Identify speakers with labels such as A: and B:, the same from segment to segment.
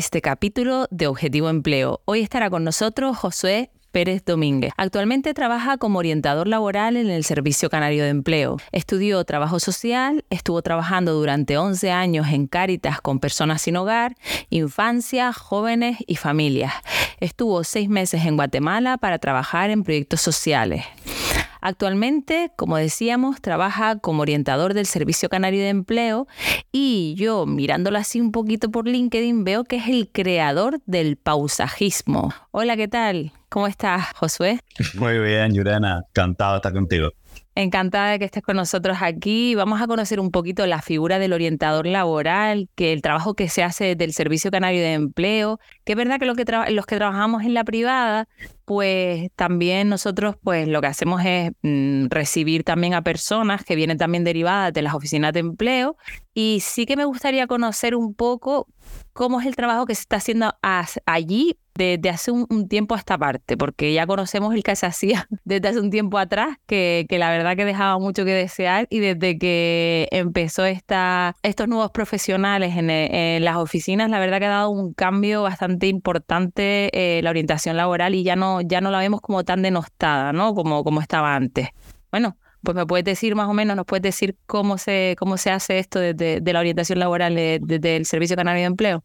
A: este capítulo de Objetivo Empleo. Hoy estará con nosotros Josué Pérez Domínguez. Actualmente trabaja como orientador laboral en el Servicio Canario de Empleo. Estudió trabajo social, estuvo trabajando durante 11 años en Cáritas con personas sin hogar, infancia, jóvenes y familias. Estuvo seis meses en Guatemala para trabajar en proyectos sociales. Actualmente, como decíamos, trabaja como orientador del Servicio Canario de Empleo y yo mirándolo así un poquito por LinkedIn veo que es el creador del pausajismo. Hola, ¿qué tal? ¿Cómo estás, Josué?
B: Muy bien, Yurena. Encantado de estar contigo.
A: Encantada de que estés con nosotros aquí. Vamos a conocer un poquito la figura del orientador laboral, que el trabajo que se hace del Servicio Canario de Empleo, que es verdad que, los que trabajamos en la privada, pues también nosotros pues lo que hacemos es mm, recibir también a personas que vienen también derivadas de las oficinas de empleo y sí que me gustaría conocer un poco cómo es el trabajo que se está haciendo allí desde hace un, tiempo a esta parte, porque ya conocemos el que se hacía desde hace un tiempo atrás, que, que la verdad que dejaba mucho que desear y desde que empezó esta, estos nuevos profesionales en, en, las oficinas, la verdad que ha dado un cambio bastante importante eh, la orientación laboral y ya no, ya no la vemos como tan denostada, ¿no? Como, como estaba antes. Bueno, pues me puedes decir más o menos, nos puedes decir cómo se, cómo se hace esto desde de la orientación laboral desde el Servicio Canario de Empleo.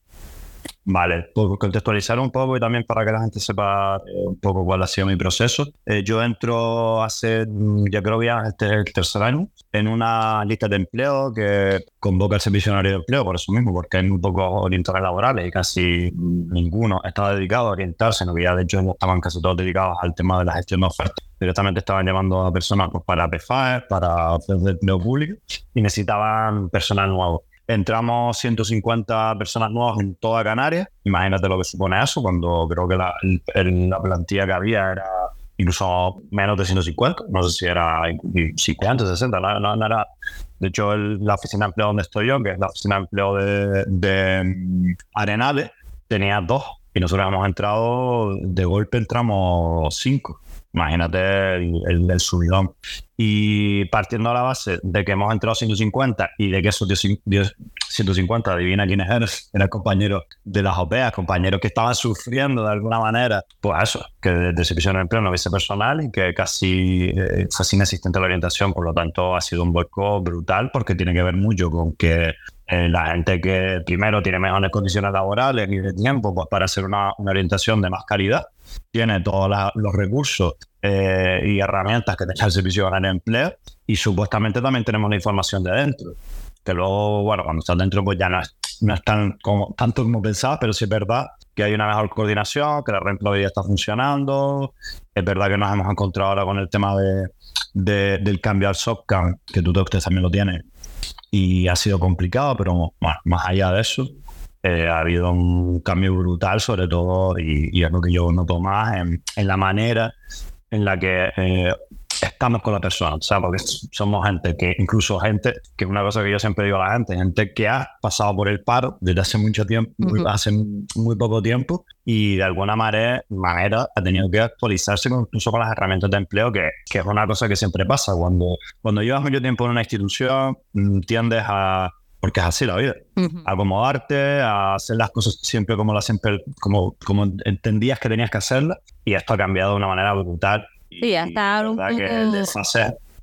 B: Vale, por contextualizar un poco y también para que la gente sepa eh, un poco cuál ha sido mi proceso. Eh, yo entro hace, mm, ya creo que ya este es el tercer año, en una lista de empleo que convoca el Servicio de Empleo, por eso mismo, porque hay muy pocos orientadores laborales y casi ninguno estaba dedicado a orientarse, no que ya de hecho estaban casi todos dedicados al tema de la gestión de ofertas. Directamente estaban llamando a personas pues, para PFAE, para de empleo público y necesitaban personal nuevo. Entramos 150 personas nuevas en toda Canarias. Imagínate lo que supone eso, cuando creo que la, la plantilla que había era incluso menos de 150. No sé si era 50, 60. No, no. De hecho, la oficina de empleo donde estoy yo, que es la oficina de empleo de, de mm, Arenales, tenía dos. Y nosotros hemos entrado, de golpe entramos cinco. Imagínate el, el, subidón. Y partiendo a la base de que hemos entrado 150 y de que esos 150, adivina quiénes eran, eran compañeros de las OPEAs, compañeros que estaban sufriendo de alguna manera, pues eso, que desde servicio de empleo no hubiese personal y que casi eh, fue la orientación, por lo tanto ha sido un vuelco brutal porque tiene que ver mucho con que eh, la gente que primero tiene mejores condiciones laborales y de tiempo pues, para hacer una, una orientación de más calidad tiene todos los recursos eh, y herramientas que tenga el servicio de empleo y supuestamente también tenemos la información de dentro. Que luego, bueno, cuando estás dentro, pues ya no es, no es tan como, tanto como pensabas, pero sí es verdad que hay una mejor coordinación, que la reempleabilidad está funcionando. Es verdad que nos hemos encontrado ahora con el tema de, del cambio al SOCCAM, que tú también lo tienes, y ha sido complicado, pero bueno, más allá de eso, eh, ha habido un cambio brutal, sobre todo, y, es lo que yo noto más en, la manera en la que eh, estamos con la persona, sea, Porque somos gente que, incluso gente, que es una cosa que yo siempre digo a la gente, gente que ha pasado por el paro desde hace mucho tiempo, hace muy poco tiempo, y de alguna manera, manera ha tenido que actualizarse incluso con las herramientas de empleo, que, que es una cosa que siempre pasa. Cuando, cuando llevas mucho tiempo en una institución, mm, tiendes a porque es así la vida. Acomodarte, a hacer las cosas siempre como las siempre, como, como entendías que tenías que hacerlas, y esto ha cambiado de una manera brutal.
A: Sí, ya está un poco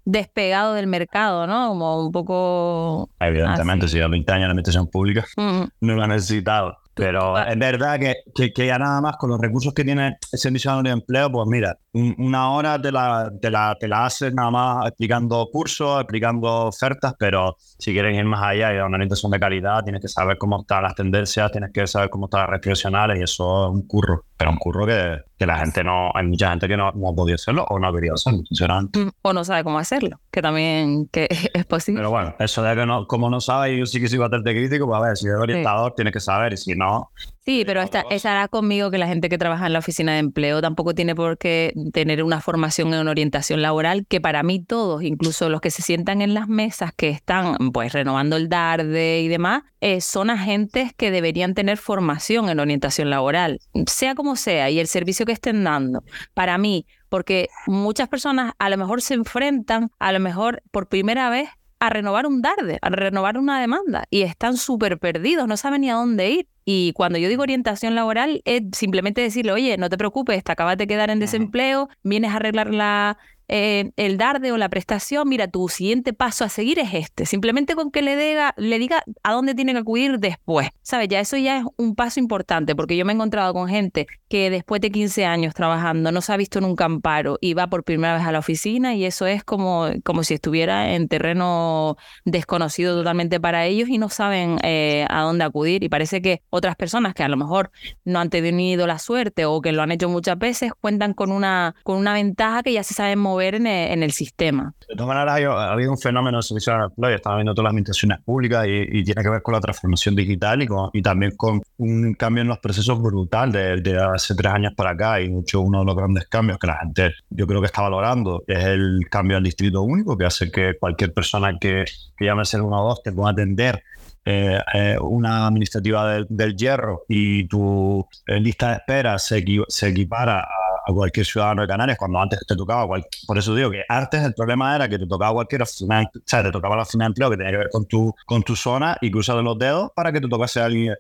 A: despegado del mercado, ¿no? Como un poco...
B: Evidentemente, si a 20 años la administración pública no lo ha necesitado. Pero es verdad que, que, ya nada más con los recursos que tiene el Servicio de Empleo, pues mira, una hora te la, te, la, te la haces nada más explicando cursos, explicando ofertas, pero si quieres ir más allá y dar una orientación de calidad, tienes que saber cómo están las tendencias, tienes que saber cómo están las redes profesionales y eso es un curro, pero un curro que, que la gente no, hay mucha gente que no, no ha podido hacerlo o no ha querido hacerlo, sinceramente.
A: Mm, o no sabe cómo hacerlo, que también que es posible.
B: Pero bueno, eso de que no, como no sabe, yo sí que soy bastante crítico, pues a ver, si es orientador, tienes que saber y si no,
A: Sí, pero esta, estará conmigo que la gente que trabaja en la oficina de empleo tampoco tiene por qué tener una formación en una orientación laboral, que para mí todos, incluso los que se sientan en las mesas que están pues renovando el DARDE y demás, eh, son agentes que deberían tener formación en orientación laboral, sea como sea, y el servicio que estén dando. Para mí, porque muchas personas a lo mejor se enfrentan, a lo mejor por primera vez a renovar un DARDE, a renovar una demanda y están súper perdidos, no saben ni a dónde ir. Y cuando yo digo orientación laboral, es simplemente decirle, oye, no te preocupes, te acabas de quedar en desempleo, vienes a arreglar la, eh, el darde o la prestación, mira, tu siguiente paso a seguir es este. Simplemente con que le diga, le diga a dónde tiene que acudir después. ¿Sabes? Ya eso ya es un paso importante porque yo me he encontrado con gente que después de 15 años trabajando no se ha visto en un camparo y va por primera vez a la oficina y eso es como, como si estuviera en terreno desconocido totalmente para ellos y no saben eh, a dónde acudir. Y parece que otras personas que a lo mejor no han tenido la suerte o que lo han hecho muchas veces cuentan con una, con una ventaja que ya se saben mover en el, sistema.
B: De todas maneras, ha habido un fenómeno en servicio de empleo, estaba viendo todas las administraciones públicas y, tiene que ver con la transformación digital y, y también con un cambio en los procesos brutal de, hace tres años para acá y mucho uno de los grandes cambios que la gente yo creo que está valorando es el cambio al distrito único que hace que cualquier persona que, que llame a ser uno o dos te pueda atender eh, eh, una administrativa del, hierro y tu eh, lista de espera se, se equipara a cualquier ciudadano de Canarias cuando antes te tocaba, por eso digo que antes el problema era que te tocaba cualquier oficina, o sea, te tocaba la oficina de empleo que tenía que ver con tu, con tu zona y cruzar los dedos para que te tocase a alguien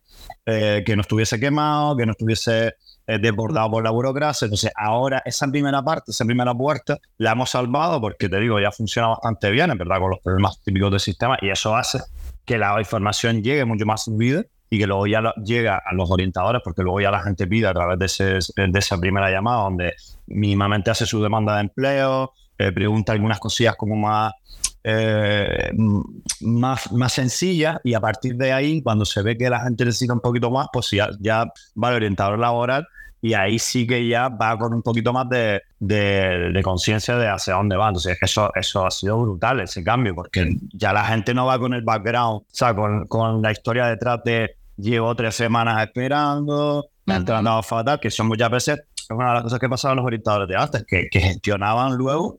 B: eh, que no estuviese quemado, que no estuviese eh, desbordado por la burocracia. Entonces, ahora esa primera parte, esa primera puerta, la hemos salvado porque te digo, ya funciona bastante bien, en verdad, con los problemas típicos del sistema y eso hace que la información llegue mucho más fluida y que luego ya llega a los orientadores, porque luego ya la gente pide a través de, ese, de esa primera llamada, donde mínimamente hace su demanda de empleo, eh, pregunta algunas cosillas como más, eh, más, más sencillas, y a partir de ahí, cuando se ve que la gente necesita un poquito más, pues ya, ya va al orientador laboral y ahí sí que ya va con un poquito más de, de, de conciencia de hacia dónde va. Entonces, eso, eso ha sido brutal, ese cambio, porque ya la gente no va con el background, o sea, con, con la historia detrás de llevo tres semanas esperando, me han tratado fatal, que son muchas veces, es una de las cosas que pasaban los orientadores de antes, que, que gestionaban luego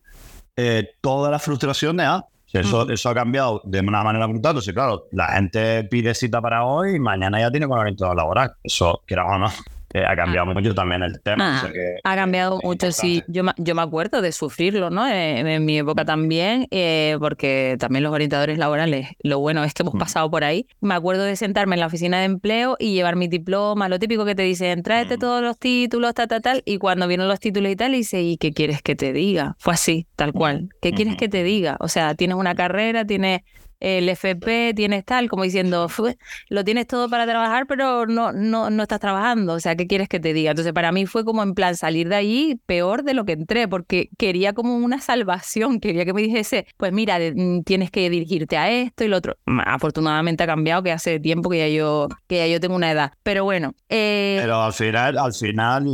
B: eh, toda la frustración de antes. Eso, eso ha cambiado de una manera brutal. Entonces, claro, la gente pide cita para hoy y mañana ya tiene con el orientador laboral. Eso, quieras o no, eh, ha cambiado mucho también el tema.
A: Ah, ha cambiado mucho, sí. Yo, yo me acuerdo de sufrirlo, ¿no? Eh, en, mi época también, eh, porque también los orientadores laborales, lo bueno es que hemos pasado por ahí. Me acuerdo de sentarme en la oficina de empleo y llevar mi diploma, lo típico que te dicen, tráete todos los títulos, tal, tal, tal. Y cuando vienen los títulos y tal, dice, ¿y qué quieres que te diga? Fue así, tal cual. ¿Qué quieres que te diga? O sea, tienes una carrera, tienes el FP, tienes tal, como diciendo, lo tienes todo para trabajar, pero no, no, no estás trabajando, o sea, ¿qué quieres que te diga? Entonces, para mí fue como en plan salir de allí peor de lo que entré, porque quería como una salvación, quería que me dijese, pues mira, mm, tienes que dirigirte a esto y lo otro. Afortunadamente ha cambiado, que hace tiempo que ya yo, que ya yo tengo una edad, pero bueno.
B: Eh... Pero al final, al final,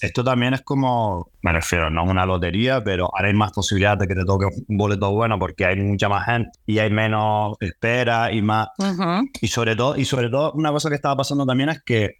B: esto también es como, me refiero, no es una lotería, pero ahora hay más posibilidades de que te toque un boleto bueno porque hay mucha más gente y hay menos espera y más. Y sobre todo, y sobre todo, una cosa que estaba pasando también es que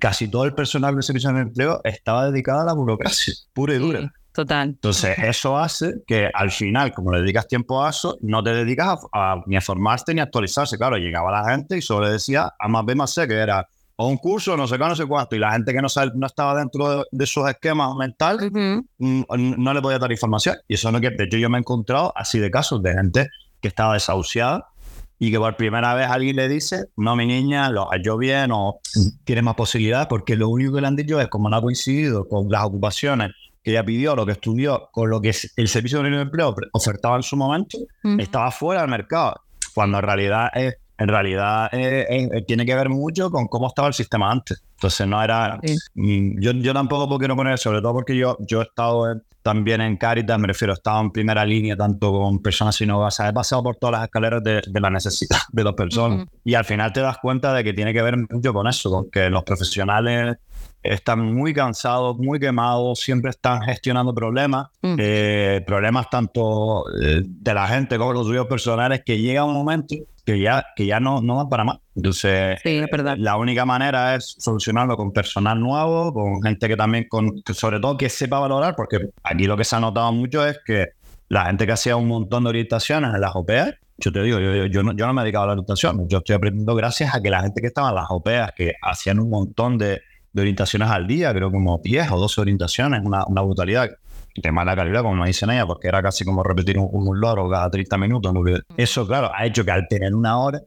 B: casi todo el personal de servicio de empleo estaba dedicado a la burocracia, pura y dura.
A: total.
B: Entonces, eso hace que al final, como le dedicas tiempo a eso, no te dedicas a, ni a formarte ni a actualizarse. Claro, llegaba la gente y solo le decía a más B más C, que era o un curso, no sé qué, no sé cuánto, y la gente que no, no estaba dentro de, de sus esquemas mentales mm, no le podía dar información. Y eso no que, de hecho, yo me he encontrado así de casos de gente que estaba desahuciada y que por primera vez alguien le dice, no, mi niña, lo ha hecho bien o tiene más posibilidades, porque lo único que le han dicho es, como no ha coincidido con las ocupaciones que ella pidió, lo que estudió, con lo que el Servicio de Empleo ofertaba en su momento, estaba fuera del mercado, cuando en realidad es en realidad eh, eh, tiene que ver mucho con cómo estaba el sistema antes. Entonces no era... Mm, yo, yo tampoco quiero poner, sobre todo porque yo, yo he estado también en Caritas, me refiero, he estado en primera línea tanto con personas sin hogar, o sea, he pasado por todas las escaleras de, la necesidad de las personas. Y al final te das cuenta de que tiene que ver mucho con eso, con que los profesionales están muy cansados, muy quemados, siempre están gestionando problemas, eh, problemas tanto de la gente como los suyos personales, que llega un momento que ya, que ya no, no van para más. Entonces, la única manera es solucionarlo con personal nuevo, con gente que también, con, sobre todo que sepa valorar, porque aquí lo que se ha notado mucho es que la gente que hacía un montón de orientaciones en las OPEA, yo te digo, yo, yo, no, yo no me he dedicado a la orientación, yo estoy aprendiendo gracias a que la gente que estaba en las OPEA, que hacían un montón de, de orientaciones al día, creo como 10 o 12 orientaciones, una, una brutalidad de mala calidad, como nos dicen ella, porque era casi como repetir un, un loro cada 30 minutos. Porque eso, claro, ha hecho que al tener una hora,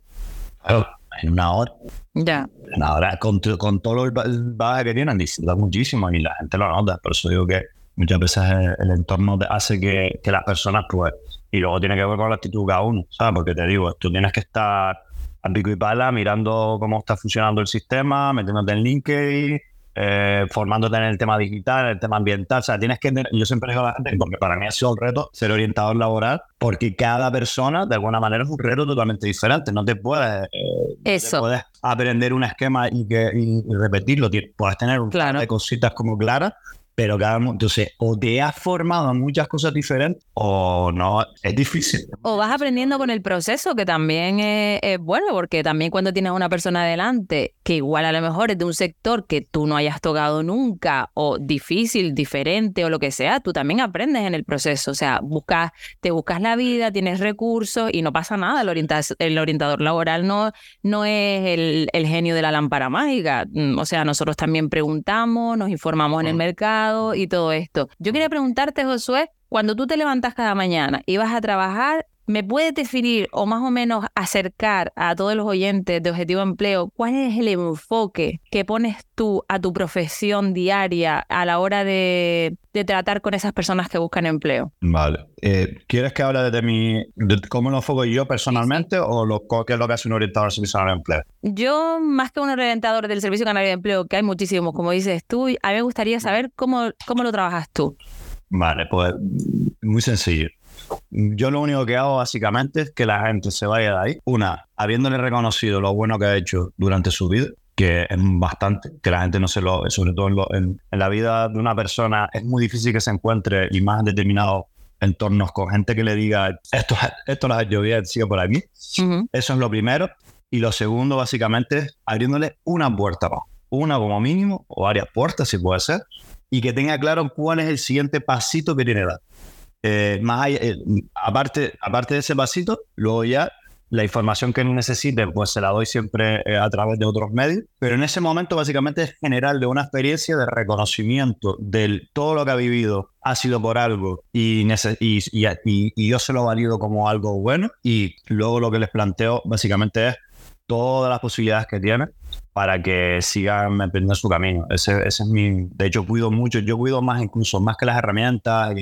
B: en una hora,
A: ya.
B: una hora con, con todo el bagaje que tienen, disfruta muchísimo y la gente lo nota. Por eso digo que muchas veces el, entorno hace que, que, las personas, pues, y luego tiene que ver con la actitud cada uno, ¿sabes? Porque te digo, tú tienes que estar a pico y pala mirando cómo está funcionando el sistema, metiéndote en LinkedIn, eh, formándote en el tema digital, en el tema ambiental. O sea, tienes que. Yo siempre digo a la gente, porque para mí ha sido un reto ser orientador laboral, porque cada persona, de alguna manera, es un reto totalmente diferente. No te puedes. Eh,
A: Eso.
B: puedes aprender un esquema y, que, y, repetirlo. Puedes tener un
A: claro.
B: de cositas como claras, pero cada entonces o te has formado en muchas cosas diferentes o no, es difícil.
A: O vas aprendiendo con el proceso, que también es, es, bueno, porque también cuando tienes una persona adelante que igual a lo mejor es de un sector que tú no hayas tocado nunca, o difícil, diferente, o lo que sea, tú también aprendes en el proceso. O sea, buscas, te buscas la vida, tienes recursos y no pasa nada. El, orienta el orientador laboral no, no es el, el, genio de la lámpara mágica. O sea, nosotros también preguntamos, nos informamos en el mercado y todo esto. Yo quería preguntarte, Josué, cuando tú te levantas cada mañana y vas a trabajar, ¿me puedes definir o más o menos acercar a todos los oyentes de Objetivo Empleo cuál es el enfoque que pones tú a tu profesión diaria a la hora de, de tratar con esas personas que buscan empleo?
B: Vale. Eh, ¿Quieres que hable de, mi, de cómo lo enfoco yo personalmente sí, o lo, qué es lo que hace un orientador del Servicio Canario de Empleo?
A: Yo, más que un orientador del Servicio Canario de Empleo, que hay muchísimos, como dices tú, a mí me gustaría saber cómo, cómo lo trabajas tú.
B: Vale, pues muy sencillo. Yo lo único que hago básicamente es que la gente se vaya de ahí. Una, habiéndole reconocido lo bueno que ha hecho durante su vida, que es bastante, que la gente no se lo, sobre todo en, lo, en, en la vida de una persona, es muy difícil que se encuentre y más en determinados entornos con gente que le diga esto, esto lo has hecho bien, sigue por aquí. Uh -huh. Eso es lo primero. Y lo segundo, básicamente, es abriéndole una puerta más. Una como mínimo, o varias puertas, si puede ser, y que tenga claro cuál es el siguiente pasito que tiene que dar. Eh, más eh, aparte, aparte de ese pasito, luego ya la información que necesite, pues se la doy siempre eh, a través de otros medios. Pero en ese momento, básicamente, es generarle una experiencia de reconocimiento de todo lo que ha vivido ha sido por algo y, y, y, y yo se lo valido como algo bueno. Y luego lo que les planteo, básicamente, es todas las posibilidades que tiene para que sigan emprendiendo su camino. Ese, ese, es mi... De hecho, cuido mucho, yo cuido más incluso, más que las herramientas,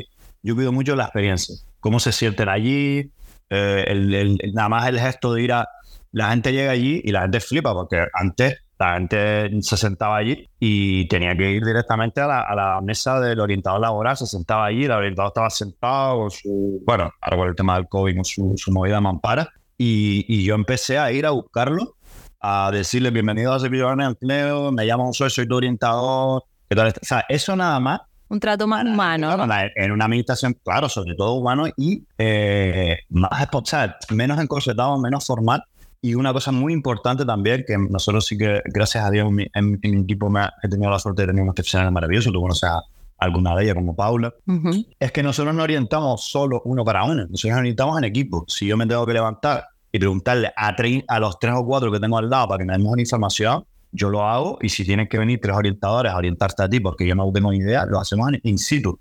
B: yo cuido mucho la experiencia. Cómo se sienten allí, eh, el, el, nada más el gesto de ir a... La gente llega allí y la gente flipa, porque antes la gente se sentaba allí y tenía que ir directamente a la, a la mesa del orientador laboral, se sentaba allí, el orientador estaba sentado con su... Bueno, ahora con el tema del COVID, con su, su movida mampara, y, y, yo empecé a ir a buscarlo, a decirle bienvenido a Servicio de Empleo, me llamo José, soy tu orientador. ¿qué tal? O sea, eso nada más.
A: Un trato más humano.
B: Claro, ¿no? En una administración, claro, sobre todo humano y eh, más, sea, menos encorsetado, menos formal. Y una cosa muy importante también, que nosotros sí que, gracias a Dios, en mi, en, en mi equipo me, he tenido la suerte de tener unos profesionales maravillosos. Tú conoces a alguna de ellas, como Paula, uh -huh. es que nosotros no orientamos solo uno para uno, nosotros nos orientamos en equipo. Si yo me tengo que levantar y preguntarle a, a los tres o cuatro que tengo al lado para que me den mejor información, yo lo hago y si tienen que venir tres orientadores a orientarte a ti porque yo no tengo ni idea, lo hacemos in situ.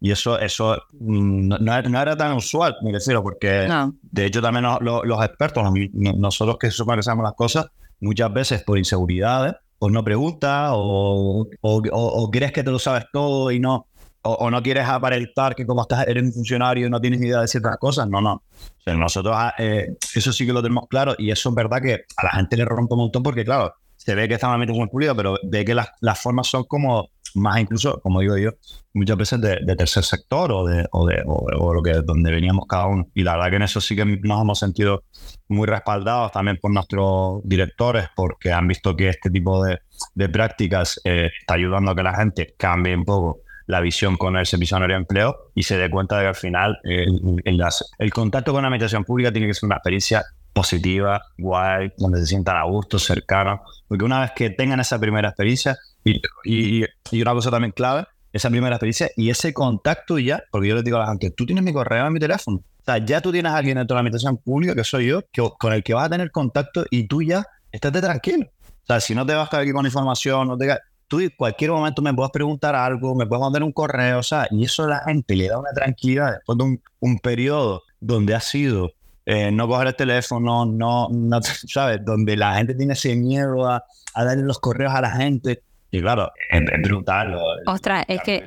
B: Y eso, eso no, no era tan usual, me refiero, porque no. de hecho también los, los expertos, nosotros que sabemos las cosas, muchas veces por inseguridades, pues no preguntas o, o, o, o, crees que te lo sabes todo y no, o, no quieres aparentar que como estás, eres un funcionario y no tienes ni idea de ciertas cosas. No, no. O sea, nosotros eh, eso sí que lo tenemos claro y eso es verdad que a la gente le rompe un montón porque, claro, se ve que está más muy pulido, pero ve que las, las formas son como más incluso, como digo yo, muchas veces de, de tercer sector o de, o de o, o, lo que donde veníamos cada uno. Y la verdad que en eso sí que nos hemos sentido muy respaldados también por nuestros directores, porque han visto que este tipo de, de prácticas eh, está ayudando a que la gente cambie un poco la visión con el servicio de empleo y se dé cuenta de que al final el, el, el, contacto con la administración pública tiene que ser una experiencia positiva, guay, donde se sientan a gusto, cercanos, porque una vez que tengan esa primera experiencia, y, y, y, una cosa también clave, esa primera experiencia y ese contacto ya, porque yo les digo a la gente, tú tienes mi correo en mi teléfono, o sea, ya tú tienes a alguien dentro de la administración pública, que soy yo, que, con el que vas a tener contacto y tú ya estate tranquilo. O sea, si no te vas a estar aquí con información, no te tú en cualquier momento me puedes preguntar algo, me puedes mandar un correo, o sea, y eso a la gente le da una tranquilidad después de un, un periodo donde ha sido eh, no coger el teléfono, no, no, ¿sabes? Donde la gente tiene ese miedo a, a darle los correos a la gente. Y claro, es, brutal.
A: Ostras, es que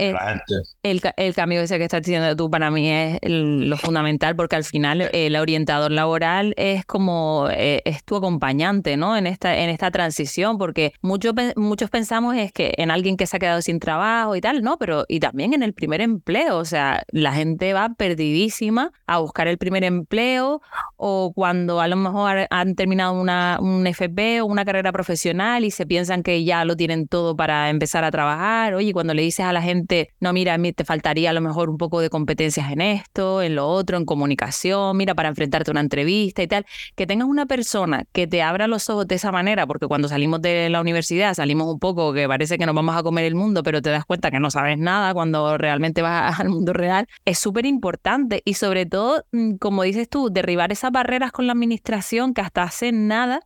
A: el, el, cambio ese que estás diciendo tú para mí es lo fundamental porque al final el orientador laboral es como, eh, es tu acompañante, ¿no? En esta, en esta transición porque muchos, muchos pensamos es que en alguien que se ha quedado sin trabajo y tal, ¿no? Pero y también en el primer empleo, o sea, la gente va perdidísima a buscar el primer empleo o cuando a lo mejor han terminado una, un FP o una carrera profesional y se piensan que ya lo tienen todo para empezar a trabajar. Oye, cuando le dices a la gente, no, mira, a mí te faltaría a lo mejor un poco de competencias en esto, en lo otro, en comunicación, mira, para enfrentarte a una entrevista y tal, que tengas una persona que te abra los ojos de esa manera, porque cuando salimos de la universidad salimos un poco que parece que nos vamos a comer el mundo, pero te das cuenta que no sabes nada cuando realmente vas al mundo real, es súper importante y sobre todo, mm, como dices tú, derribar esas barreras con la administración que hasta hace nada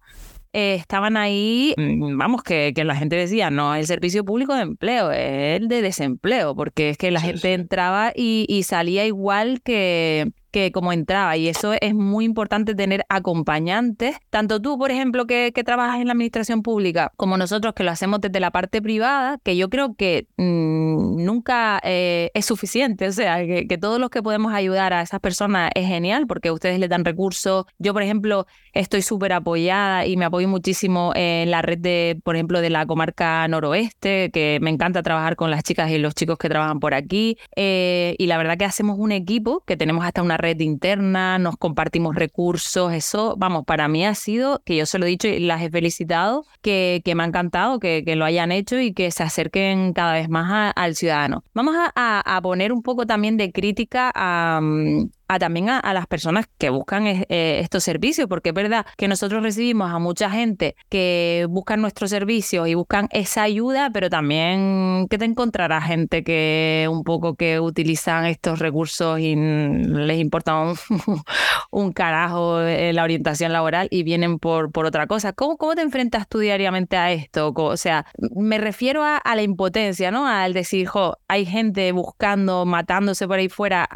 A: eh, estaban ahí, mm, vamos, que, que, la gente decía, no el servicio público de empleo, es el de desempleo, porque es que la gente entraba y, y salía igual que, que como entraba. Y eso es muy importante tener acompañantes. Tanto tú, por ejemplo, que, trabajas en la administración pública, como nosotros que lo hacemos desde la parte privada, que yo creo que mm, nunca eh, es suficiente. O sea, que, todos los que podemos ayudar a esas personas es genial porque ustedes les dan recursos. Yo, por ejemplo, estoy súper apoyada y me apoyo muchísimo en la red de, por ejemplo, de la comarca noroeste, que me encanta trabajar con las chicas y los chicos que trabajan por aquí. Eh, y la verdad que hacemos un equipo que tenemos hasta una red interna, nos compartimos recursos, eso, vamos, para mí ha sido, que yo se lo he dicho y las he felicitado, que, que me ha encantado que, que, lo hayan hecho y que se acerquen cada vez más al ciudadano. Vamos a, a, poner un poco también de crítica a, mm, a también a, las personas que buscan eh, estos servicios, porque es verdad que nosotros recibimos a mucha gente que buscan nuestros servicios y buscan esa ayuda, pero también que te encontrará gente que un poco que utilizan estos recursos y les importa un, un carajo la orientación laboral y vienen por, por otra cosa. ¿Cómo, ¿Cómo te enfrentas tú diariamente a esto? O sea, me refiero a, la impotencia, ¿no? Al decir, jo, hay gente buscando, matándose por ahí fuera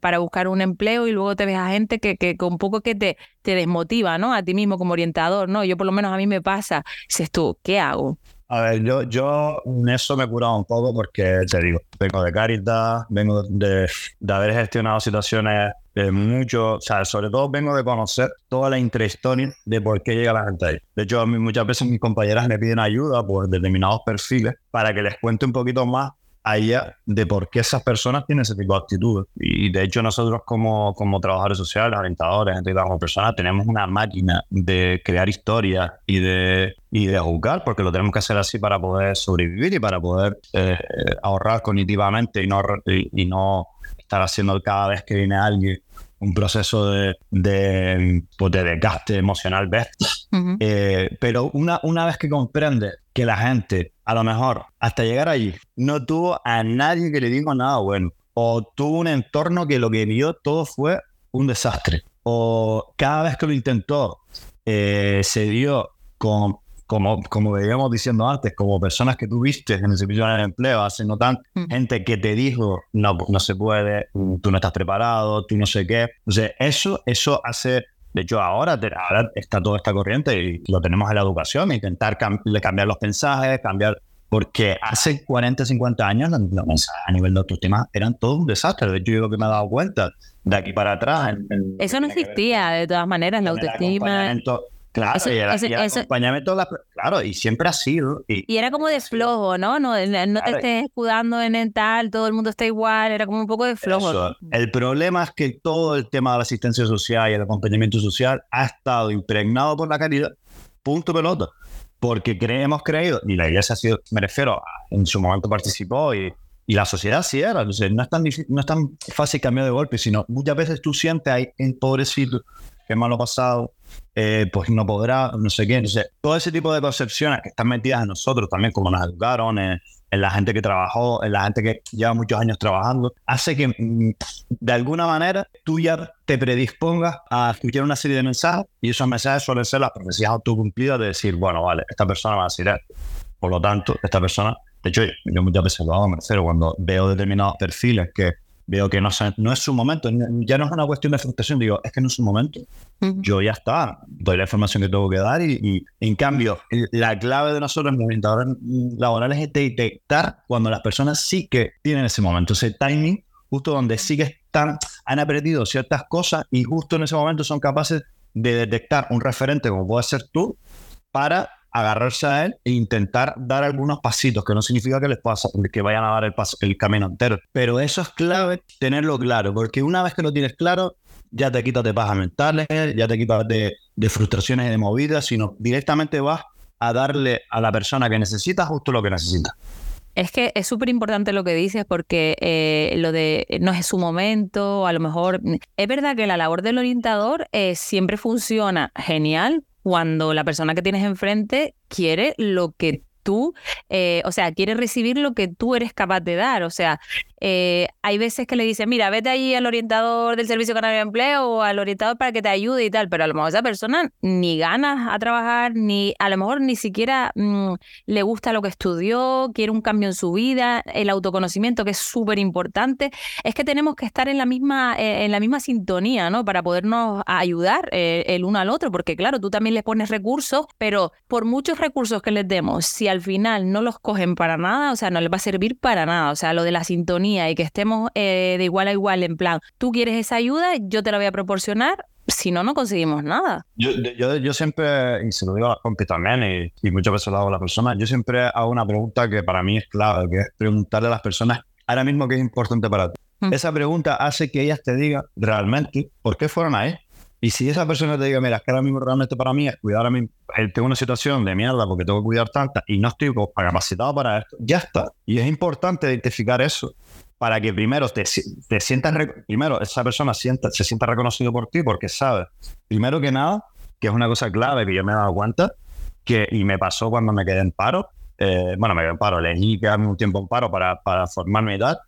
A: para buscar un empleo y luego te ves a gente que, que con poco que te, te desmotiva, ¿no? A ti mismo como orientador, ¿no? Yo por lo menos a mí me pasa, dices tú, ¿qué hago?
B: A ver, yo, yo en eso me he curado un poco porque, te digo, vengo de Caritas, vengo de, de haber gestionado situaciones de mucho, o sea, sobre todo vengo de conocer toda la intrahistoria de por qué llega la gente ahí. De hecho, a mí muchas veces mis compañeras me piden ayuda por determinados perfiles para que les cuente un poquito más allá de por qué esas personas tienen ese tipo de actitudes. Y de hecho nosotros como, como trabajadores sociales, orientadores, gente como personas, tenemos una máquina de crear historias y de, y de juzgar, porque lo tenemos que hacer así para poder sobrevivir y para poder eh, ahorrar cognitivamente y no, y, no estar haciendo cada vez que viene alguien un proceso de, de, pues de desgaste emocional bestia. Eh, pero una, una vez que comprende que la gente, a lo mejor, hasta llegar allí, no tuvo a nadie que le diga nada bueno, o tuvo un entorno que lo que vio todo fue un desastre, o cada vez que lo intentó, eh, se dio con como, como veíamos diciendo antes, como personas que tuviste en el servicio de empleo hace no tan, gente que te dijo, no, no se puede, tú no estás preparado, tú no sé qué. Entonces, eso, eso hace, de hecho, ahora, ahora está toda esta corriente y lo tenemos en la educación, intentar cambiar los mensajes, cambiar porque hace 40, 50 años los, mensajes a nivel de autoestima eran todo un desastre. De hecho, yo lo que me he dado cuenta de aquí para atrás.
A: Eso no existía, de todas maneras, la autoestima.
B: Claro, y, el, acompañamiento, claro, y siempre ha sido.
A: Y, era como de flojo, ¿no? No, no te estés escudando en el tal, todo el mundo está igual, era como un poco de flojo.
B: El problema es que todo el tema de la asistencia social y el acompañamiento social ha estado impregnado por la calidad, punto pelota. Porque hemos creído, y la iglesia ha sido, me refiero, en su momento participó y, y la sociedad sí era. Entonces, no es, tan no es tan fácil cambiar de golpe, sino muchas veces tú sientes ahí empobrecido, que malo pasado, eh, pues no podrá, no sé qué. Entonces, todo ese tipo de percepciones que están metidas en nosotros también, como nos educaron, en, la gente que trabajó, en la gente que lleva muchos años trabajando, hace que mm, de alguna manera tú ya te predispongas a escuchar una serie de mensajes y esos mensajes suelen ser las profecías autocumplidas de decir, bueno, vale, esta persona va a decir. Por lo tanto, esta persona De hecho, yo muchas veces lo hago, me refiero, cuando veo determinados perfiles que veo que no, no es su momento, ya no es una cuestión de frustración, digo, es que no es su momento. Yo ya está, doy la información que tengo que dar y, en cambio, la clave de nosotros en orientadores laborales es detectar cuando las personas sí que tienen ese momento, ese timing, justo donde sí que están, han aprendido ciertas cosas y justo en ese momento son capaces de detectar un referente como puede ser tú para agarrarse a él e intentar dar algunos pasitos, que no significa que les pasa, que vayan a dar el, paso, el camino entero. Pero eso es clave tenerlo claro, porque una vez que lo tienes claro, ya te quitas de pajas mentales, ya te quitas de, frustraciones y de movidas, sino directamente vas a darle a la persona que necesita justo lo que necesita.
A: Es que es súper importante lo que dices porque eh, lo de no es su momento, a lo mejor es verdad que la labor del orientador eh, siempre funciona genial cuando la persona que tienes enfrente quiere lo que tú, eh, o sea, quiere recibir lo que tú eres capaz de dar. O sea, eh, hay veces que le dicen, mira, vete ahí al orientador del Servicio Canario de Empleo o al orientador para que te ayude y tal, pero a lo mejor esa persona ni ganas a trabajar, ni a lo mejor ni siquiera mm, le gusta lo que estudió, quiere un cambio en su vida, el autoconocimiento que es súper importante. Es que tenemos que estar en la misma, eh, en la misma sintonía, ¿no? Para podernos ayudar el uno al otro, porque claro, tú también les pones recursos, pero por muchos recursos que les demos, si al final no los cogen para nada, o sea, no les va a servir para nada. O sea, lo de la sintonía y que estemos eh, de igual a igual en plan, tú quieres esa ayuda, yo te la voy a proporcionar, si no, no conseguimos nada.
B: Yo, yo, yo siempre, y se lo digo a las compis también, y, muchas veces lo hago a las personas, yo siempre hago una pregunta que para mí es clave, que es preguntarle a las personas ahora mismo qué es importante para ti. Mm. Esa pregunta hace que ellas te digan realmente por qué fueron ahí. Y si esa persona te diga, mira, es que ahora mismo realmente para mí es cuidar a mí, eh, tengo una situación de mierda porque tengo que cuidar tanta y no estoy capacitado para esto, ya está. Y es importante identificar eso para que primero te, te sientas, primero esa persona sienta, se sienta reconocido por ti porque sabe, primero que nada, que es una cosa clave que yo me he dado cuenta, que, y me pasó cuando me quedé en paro, eh, bueno, me quedé en paro, elegí quedarme un tiempo en paro para, para formarme y tal,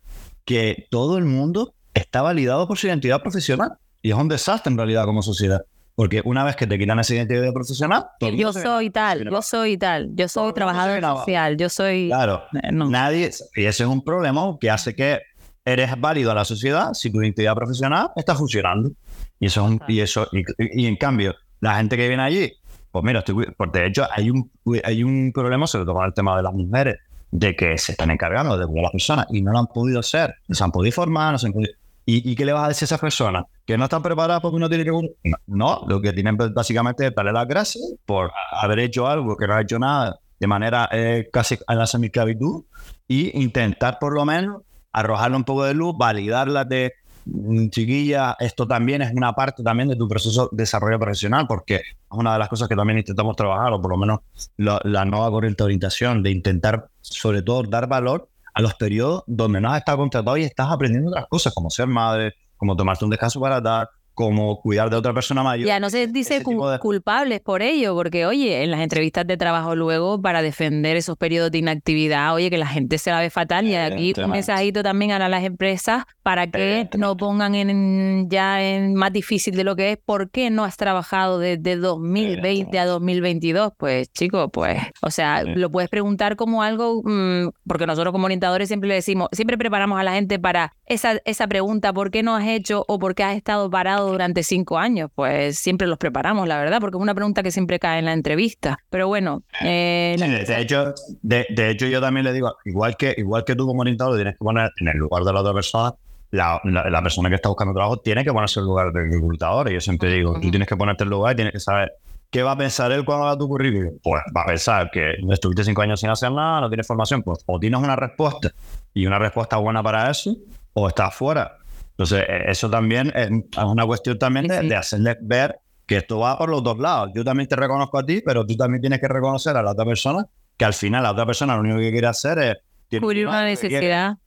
B: que todo el mundo está validado por su identidad profesional. Y es un desastre en realidad como sociedad. Porque una vez que te quitan esa identidad profesional...
A: Yo soy tal, yo soy tal, yo soy trabajador social, yo soy...
B: Claro, eh, nadie... Y ese es un problema que hace que eres válido a la sociedad si tu identidad profesional está funcionando. Y eso, y, eso y, en cambio, la gente que viene allí, pues mira, estoy, porque de hecho hay un, hay un problema sobre todo con el tema de las mujeres, de que se están encargando de las personas y no lo han podido hacer, no se han podido formar, no se han podido ¿Y, qué le vas a decir a esas personas? ¿Que no están preparadas porque no tienen que... No, lo que tienen básicamente es darle las gracias por haber hecho algo que no ha hecho nada de manera eh, casi a la semiclavitud y intentar por lo menos arrojarle un poco de luz, validarla de mm, chiquilla, esto también es una parte también de tu proceso de desarrollo profesional, porque es una de las cosas que también intentamos trabajar, o por lo menos la, la nueva corriente de orientación, de intentar sobre todo dar valor a los periodos donde no has estado contratado y estás aprendiendo otras cosas, como ser madre, como tomarte un descanso para dar, como cuidar de otra persona mayor.
A: Ya no se dice culpables por ello, porque oye, en las entrevistas de trabajo luego para defender esos periodos de inactividad, oye, que la gente se la ve fatal y aquí un mensajito también a las empresas para que no pongan en, ya en más difícil de lo que es, ¿por qué no has trabajado desde 2020 a 2022? Pues chico, pues, o sea, lo puedes preguntar como algo, mm, porque nosotros como orientadores siempre le decimos, siempre preparamos a la gente para esa, esa pregunta, ¿por qué no has hecho o por qué has estado parado durante cinco años? Pues siempre los preparamos, la verdad, porque es una pregunta que siempre cae en la entrevista. Pero bueno.
B: Eh, de, hecho, de, hecho, yo también le digo, igual que, igual que tú como orientador, tienes que poner en el lugar de la otra persona. La, la, persona que está buscando trabajo tiene que ponerse en el lugar del reclutador. Y yo siempre digo, tú tienes que ponerte en el lugar y tienes que saber ¿Qué va a pensar él cuando haga tu currículum? Pues va a pensar que estuviste cinco años sin hacer nada, no tienes formación, pues o tienes una respuesta y una respuesta buena para eso, o estás fuera. Entonces, e, eso también es una cuestión también de, hacerles ver que esto va por los dos lados. Yo también te reconozco a ti, pero tú también tienes que reconocer a la otra persona que al final la otra persona lo único que quiere hacer es...
A: Cubrir una necesidad.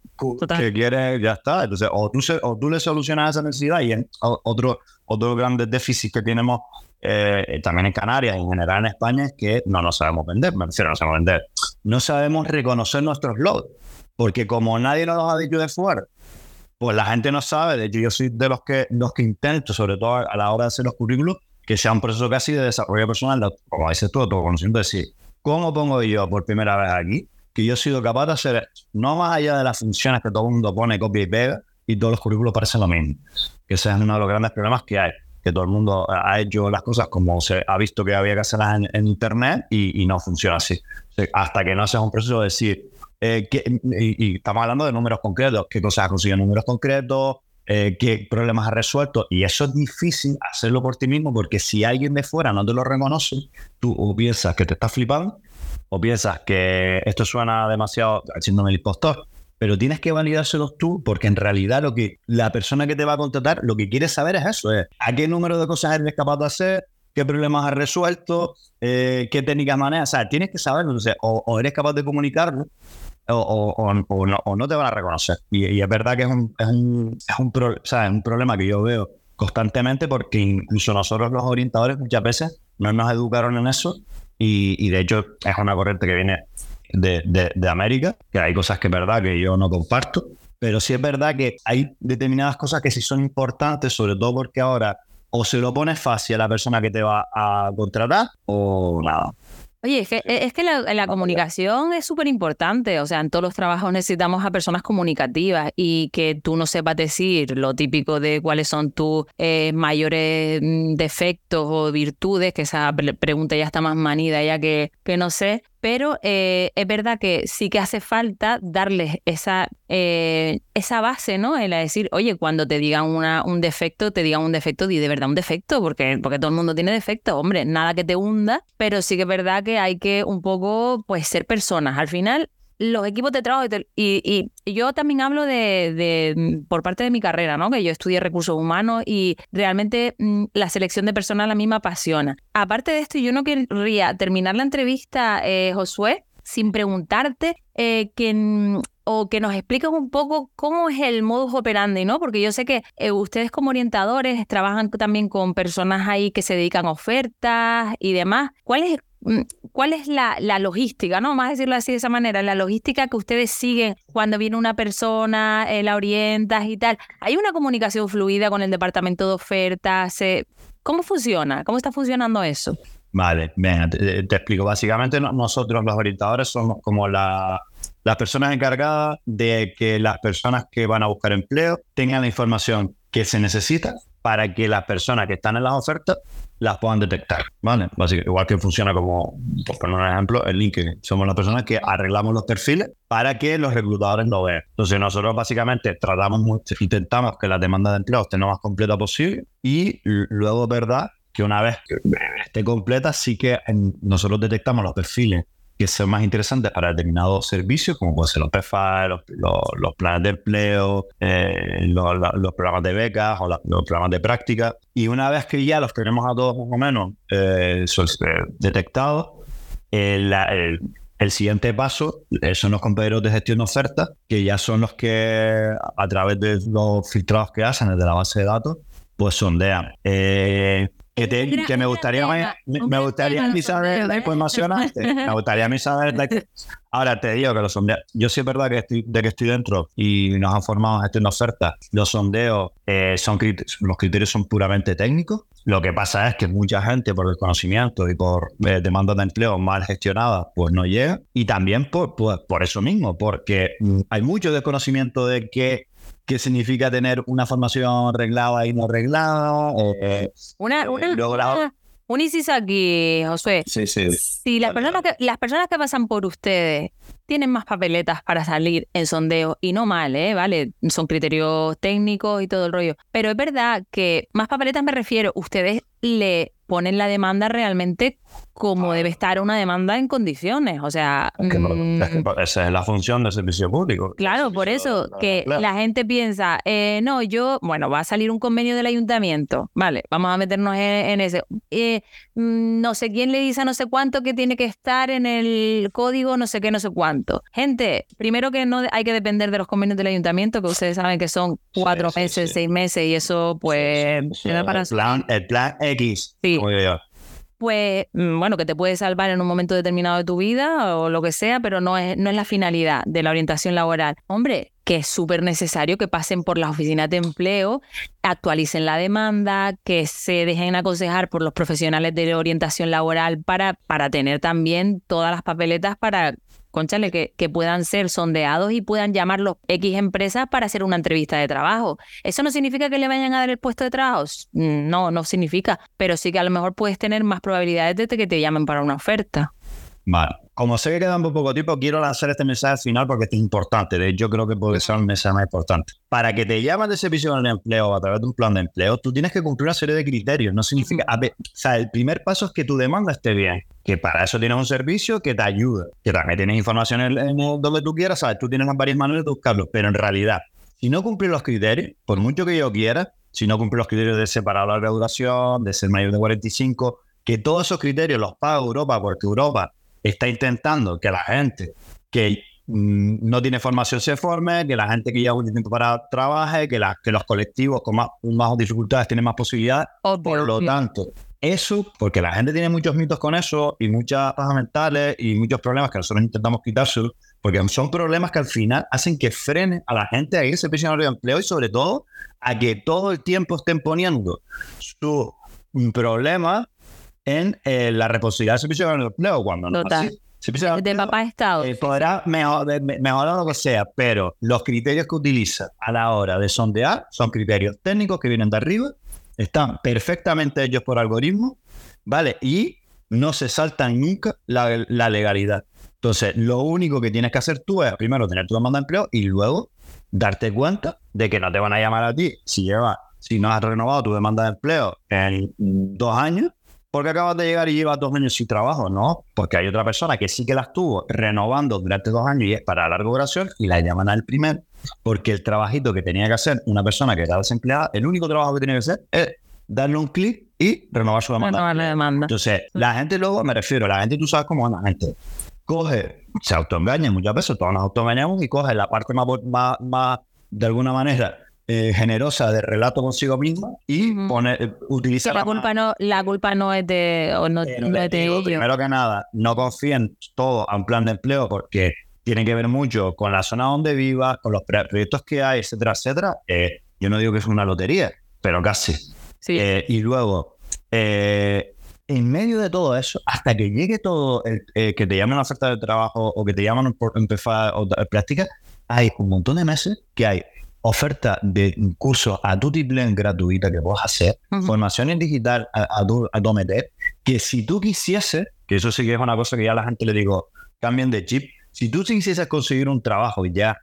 B: Que quiere, ya está. Entonces, o tú, o tú le solucionas esa necesidad y en, otro, otro grande déficit que tenemos eh, también en Canarias y en general en España es que no nos sabemos vender, me refiero, no sabemos vender. No sabemos reconocer nuestros logros, porque como nadie nos los ha dicho de fuera, pues la gente no sabe. De hecho, yo soy de los que, los que intento, sobre todo a la hora de hacer los currículos, que sea un proceso casi de desarrollo personal, como dices tú, todo conociendo decir, ¿cómo pongo yo por primera vez aquí? que yo he sido capaz de hacer no más allá de las funciones que todo el mundo pone, copia y pega, y todos los currículos parecen lo mismo. Que ese es uno de los grandes problemas que hay, que todo el mundo ha hecho las cosas como se ha visto que había que hacerlas en, Internet y, no funciona así. hasta que no haces un proceso de decir, eh, y, estamos hablando de números concretos, qué cosas has conseguido números concretos, eh, qué problemas has resuelto. Y eso es difícil hacerlo por ti mismo porque si alguien de fuera no te lo reconoce, tú o piensas que te estás flipando o piensas que esto suena demasiado haciéndome el impostor pero tienes que validárselos tú porque en realidad lo que la persona que te va a contratar lo que quiere saber es eso, es a qué número de cosas eres capaz de hacer, qué problemas has resuelto, eh, qué técnicas manejas, o sea, tienes que saberlo, o, eres capaz de comunicarlo o, no, te van a reconocer. Y, es verdad que es un, es, un, es, un un problema que yo veo constantemente porque incluso nosotros los orientadores muchas veces no nos educaron en eso y, y de hecho es una corriente que viene de, de, América, que hay cosas que es verdad que yo no comparto, pero sí es verdad que hay determinadas cosas que sí son importantes, sobre todo porque ahora o se lo pones fácil a la persona que te va a contratar o nada.
A: Oye, es que, es que la, comunicación es súper importante. O sea, en todos los trabajos necesitamos a personas comunicativas y que tú no sepas decir lo típico de cuáles son tus eh, mayores mm, defectos o virtudes, que esa pregunta ya está más manida ya que, que no sé pero eh, es verdad que sí que hace falta darles esa, eh, esa base, ¿no? El decir, oye, cuando te digan una, un defecto, te digan un defecto, di de verdad un defecto, porque, porque todo el mundo tiene defectos, hombre, nada que te hunda, pero sí que es verdad que hay que un poco, pues, ser personas. Al final, los equipos de trabajo y, yo también hablo de, mm, por parte de mi carrera, ¿no? Que yo estudié recursos humanos y realmente mm, la selección de personas a la misma apasiona. Aparte de esto, yo no querría terminar la entrevista, eh, Josué, sin preguntarte eh, que, o que nos expliques un poco cómo es el modus operandi, ¿no? Porque yo sé que eh, ustedes como orientadores trabajan también con personas ahí que se dedican a ofertas y demás. ¿Cuál es Mm, ¿Cuál es la, la, logística, no? Más decirlo así de esa manera, la logística que ustedes siguen cuando viene una persona, eh, la orientas y tal. ¿Hay una comunicación fluida con el departamento de ofertas? ¿Cómo funciona? ¿Cómo está funcionando eso?
B: Vale, venga, te, explico. Básicamente nosotros los orientadores somos como la, las personas encargadas de que las personas que van a buscar empleo tengan la información que se necesita para que las personas que están en las ofertas las puedan detectar, ¿vale? Básicamente, igual que funciona como, por poner un ejemplo, el LinkedIn. Somos las personas que arreglamos los perfiles para que los reclutadores lo vean. Entonces nosotros básicamente tratamos, intentamos que la demanda de empleo esté lo más completa posible y luego, ¿verdad? Que una vez que esté completa, sí que nosotros detectamos los perfiles que son más interesantes para determinados servicios, como pueden ser los PFA, los, planes de empleo, eh, los, programas de becas o los programas de práctica. Y una vez que ya los tenemos a todos más o menos eh, eh, detectados, el, el, siguiente paso son los compañeros de gestión de ofertas, que ya son los que a través de los filtrados que hacen desde la base de datos, pues sondean. Que, me gustaría me, gustaría a mí saber la información me gustaría a mí saber ahora te digo que los sondeos yo sí es verdad que estoy, de que estoy dentro y nos han formado gestión de ofertas. Los sondeos eh, son los criterios son puramente técnicos. Lo que pasa es que mucha gente por desconocimiento y por eh, demandas de empleo mal gestionadas pues no llega. Y también por, por, por eso mismo porque mm, hay mucho desconocimiento de que qué significa tener una formación reglada y no reglada. Eh,
A: una, eh, una, un inciso aquí, Josué.
B: Sí, sí.
A: Si las personas, que, las personas que pasan por ustedes tienen más papeletas para salir en sondeo y no mal, ¿eh? ¿Vale? Son criterios técnicos y todo el rollo. Pero es verdad que más papeletas me refiero, ustedes le ponen la demanda realmente como debe estar una demanda en condiciones. O sea.
B: Mm, esa es la función del servicio público.
A: Claro, por eso que la gente piensa, eh, no, yo, bueno, va a salir un convenio del ayuntamiento, vale, vamos a meternos en, ese. Eh, mm, no sé quién le dice a no sé cuánto que tiene que estar en el código, no sé qué, no sé cuánto. Gente, primero que no hay que depender de los convenios del ayuntamiento, que ustedes saben que son cuatro meses, seis meses, y eso, pues.
B: el, plan, el plan X. Sí
A: pues mm, bueno, que te puede salvar en un momento determinado de tu vida o lo que sea, pero no es, no es la finalidad de la orientación laboral. Hombre, que es súper necesario que pasen por las oficinas de empleo, actualicen la demanda, que se dejen aconsejar por los profesionales de orientación laboral para, para tener también todas las papeletas para conchale, que, puedan ser sondeados y puedan llamarlos X empresas para hacer una entrevista de trabajo. ¿Eso no significa que le vayan a dar el puesto de trabajo? No, no significa, pero sí que a lo mejor puedes tener más probabilidades de que te llamen para una oferta.
B: Vale. Como sé que queda muy poco tiempo, quiero lanzar este mensaje al final porque es importante. De hecho, creo que puede ser un mensaje más importante. Para que te llamen de servicio de empleo a través de un plan de empleo, tú tienes que cumplir una serie de criterios. No significa. A ver, o sea, el primer paso es que tu demanda esté bien. Que para eso tienes un servicio que te ayuda. Que también tienes información en, donde tú quieras, ¿sabes? Tú tienes las varias maneras de buscarlo. Pero en realidad, si no cumplir los criterios, por mucho que yo quiera, si no cumplir los criterios de separar la duración, de ser mayor de 45, que todos esos criterios los paga Europa porque Europa está intentando que la gente que mm, no tiene formación se forme, que la gente que lleva un tiempo para trabaje, que, que los colectivos con más, más dificultades tienen más posibilidades. Por lo tanto, eso, porque la gente tiene muchos mitos con eso y muchas pajas mentales y muchos problemas que nosotros intentamos quitárselo, porque son problemas que al final hacen que frene a la gente a irse a de empleo y sobre todo a que todo el tiempo estén poniendo su problema en eh, la responsabilidad del servicio de empleo cuando no
A: Total. de papá Estado.
B: Eh, podrá mejorar lo que sea, pero los criterios que utiliza a la hora de sondear son criterios técnicos que vienen de arriba, están perfectamente hechos por algoritmos, ¿vale? Y no se saltan nunca la, la legalidad. Entonces, lo único que tienes que hacer tú es primero tener tu demanda de empleo y luego darte cuenta de que no te van a llamar a ti si lleva, si no has renovado tu demanda de empleo en dos años porque acabas de llegar y llevas dos años sin trabajo, no, porque hay otra persona que sí que la estuvo renovando durante dos años y es para larga duración y la llaman al primer, porque el trabajito que tenía que hacer una persona que era desempleada, el único trabajo que tenía que hacer es darle un clic y renovar su demanda.
A: demanda.
B: Entonces, la gente luego, me refiero, la gente, tú sabes cómo es la gente, coge, se autoengaña muchas veces, todos nos autoengañamos y coge la parte más, más, más de alguna manera, eh, generosa de relato consigo misma y pone, eh, utiliza...
A: la, culpa no, la culpa no es de, o no, de
B: Primero que nada, no confíen todo a un plan de empleo porque tiene que ver mucho con la zona donde vivas, con los proyectos que hay, etcétera, etcétera. Eh, yo no digo que es una lotería, pero casi. Sí. y luego, en medio de todo eso, hasta que llegue todo, el, que te llamen a oferta de trabajo o que te llaman por empezar práctica, hay un montón de meses que hay oferta de cursos a tu blend gratuita que puedas hacer, formación en digital a, a, a, meter, que si tú quisieses, que eso sí que es una cosa que ya a la gente le digo, cambien de chip, si tú quisieses conseguir un trabajo y ya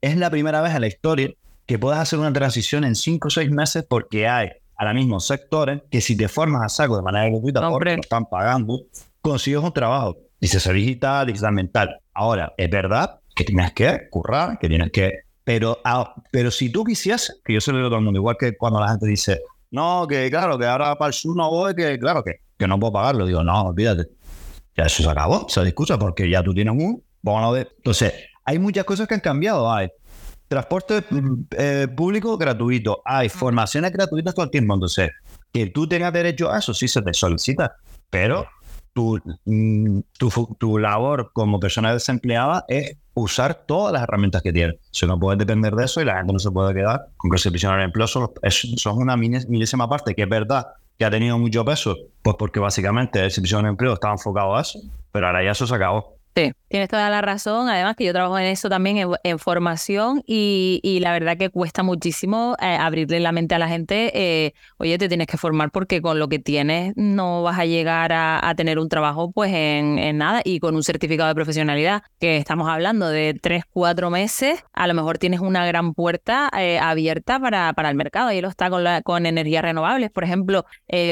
B: es la primera vez en la historia que puedas hacer una transición en 5 o 6 meses porque hay ahora mismo sectores que si te formas a saco de manera gratuita porque lo están pagando, consigues un trabajo, dices digital, digital mental. Ahora, es verdad que tienes que currar, que tienes que pero, ah, pero si tú quisieras, que yo se lo digo a todo el mundo, igual que cuando la gente dice, no, que claro, que ahora para el sur no voy, que claro, que, que no puedo pagarlo. Digo, no, olvídate. Ya eso se acabó, se discusa porque ya tú tienes un, a ver. Entonces, hay muchas cosas que han cambiado. Hay transporte eh, público gratuito, hay formaciones gratuitas todo el tiempo. Entonces, que tú tengas derecho a eso, sí se te solicita, pero tu, mm, tu, tu labor como persona desempleada es usar todas las herramientas que tiene. Si no puedes depender de eso y la gente no se puede quedar con que se prisiona el empleo, son, son una milésima parte, que es verdad que ha tenido mucho peso, pues porque básicamente el servicio de empleo estaba enfocado a eso, pero ahora ya eso se acabó.
A: Sí, tienes toda la razón. Además que yo trabajo en eso también, en, formación, y, y, la verdad que cuesta muchísimo eh, abrirle la mente a la gente. Eh, oye, te tienes que formar porque con lo que tienes no vas a llegar a, a tener un trabajo pues en, en, nada y con un certificado de profesionalidad que estamos hablando de tres, cuatro meses, a lo mejor tienes una gran puerta eh, abierta para, para el mercado. Y lo está con, la, con energías renovables. Por ejemplo,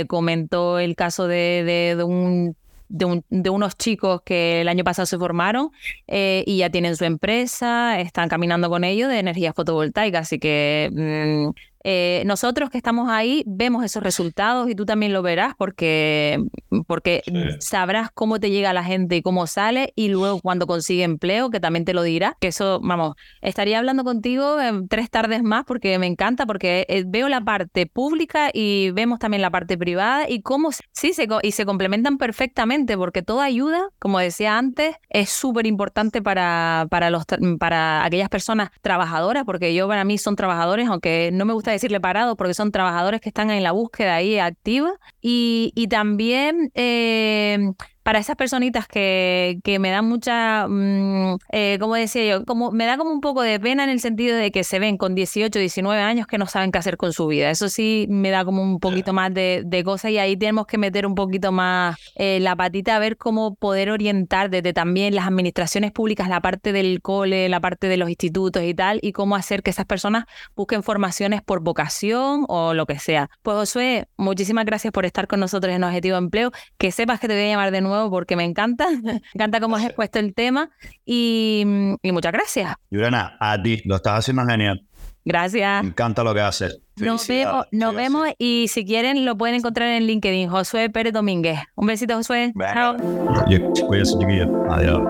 A: comentó el caso de, de un de, unos chicos que el año pasado se formaron eh, y ya tienen su empresa, están caminando con ellos de energía fotovoltaica, así que mm, eh, nosotros que estamos ahí vemos esos resultados y tú también lo verás porque, porque sabrás cómo te llega la gente y cómo sale y luego cuando consigue empleo, que también te lo dirá, que eso, vamos, estaría hablando contigo en tres tardes más porque me encanta, porque eh, veo la parte pública y vemos también la parte privada y cómo sí se, y se complementan perfectamente porque toda ayuda, como decía antes, es súper importante para, para, los, para aquellas personas trabajadoras, porque yo para mí son trabajadores, aunque no me gusta decirle parado porque son trabajadores que están en la búsqueda ahí activa. Y, y también eh, para esas personitas que, que me dan mucha, mm, eh, como decía yo, como me da como un poco de pena en el sentido de que se ven con 18, 19 años que no saben qué hacer con su vida. Eso sí me da como un poquito más de, de cosas y ahí tenemos que meter un poquito más eh, la patita a ver cómo poder orientar desde también las administraciones públicas, la parte del cole, la parte de los institutos y tal, y cómo hacer que esas personas busquen formaciones por vocación o lo que sea. Pues Josué, muchísimas gracias por estar con nosotros en Objetivo Empleo. Que sepas que te voy a llamar de nuevo porque me encanta, me encanta cómo has expuesto el tema y, muchas gracias.
B: Yurena, a ti, lo estás haciendo genial.
A: Gracias.
B: Me encanta lo que haces.
A: Nos vemos, nos vemos y si quieren lo pueden encontrar en LinkedIn, Josué Pérez Domínguez. Un besito, Josué. Chao.
B: Cuídense, chiquillos. Adiós.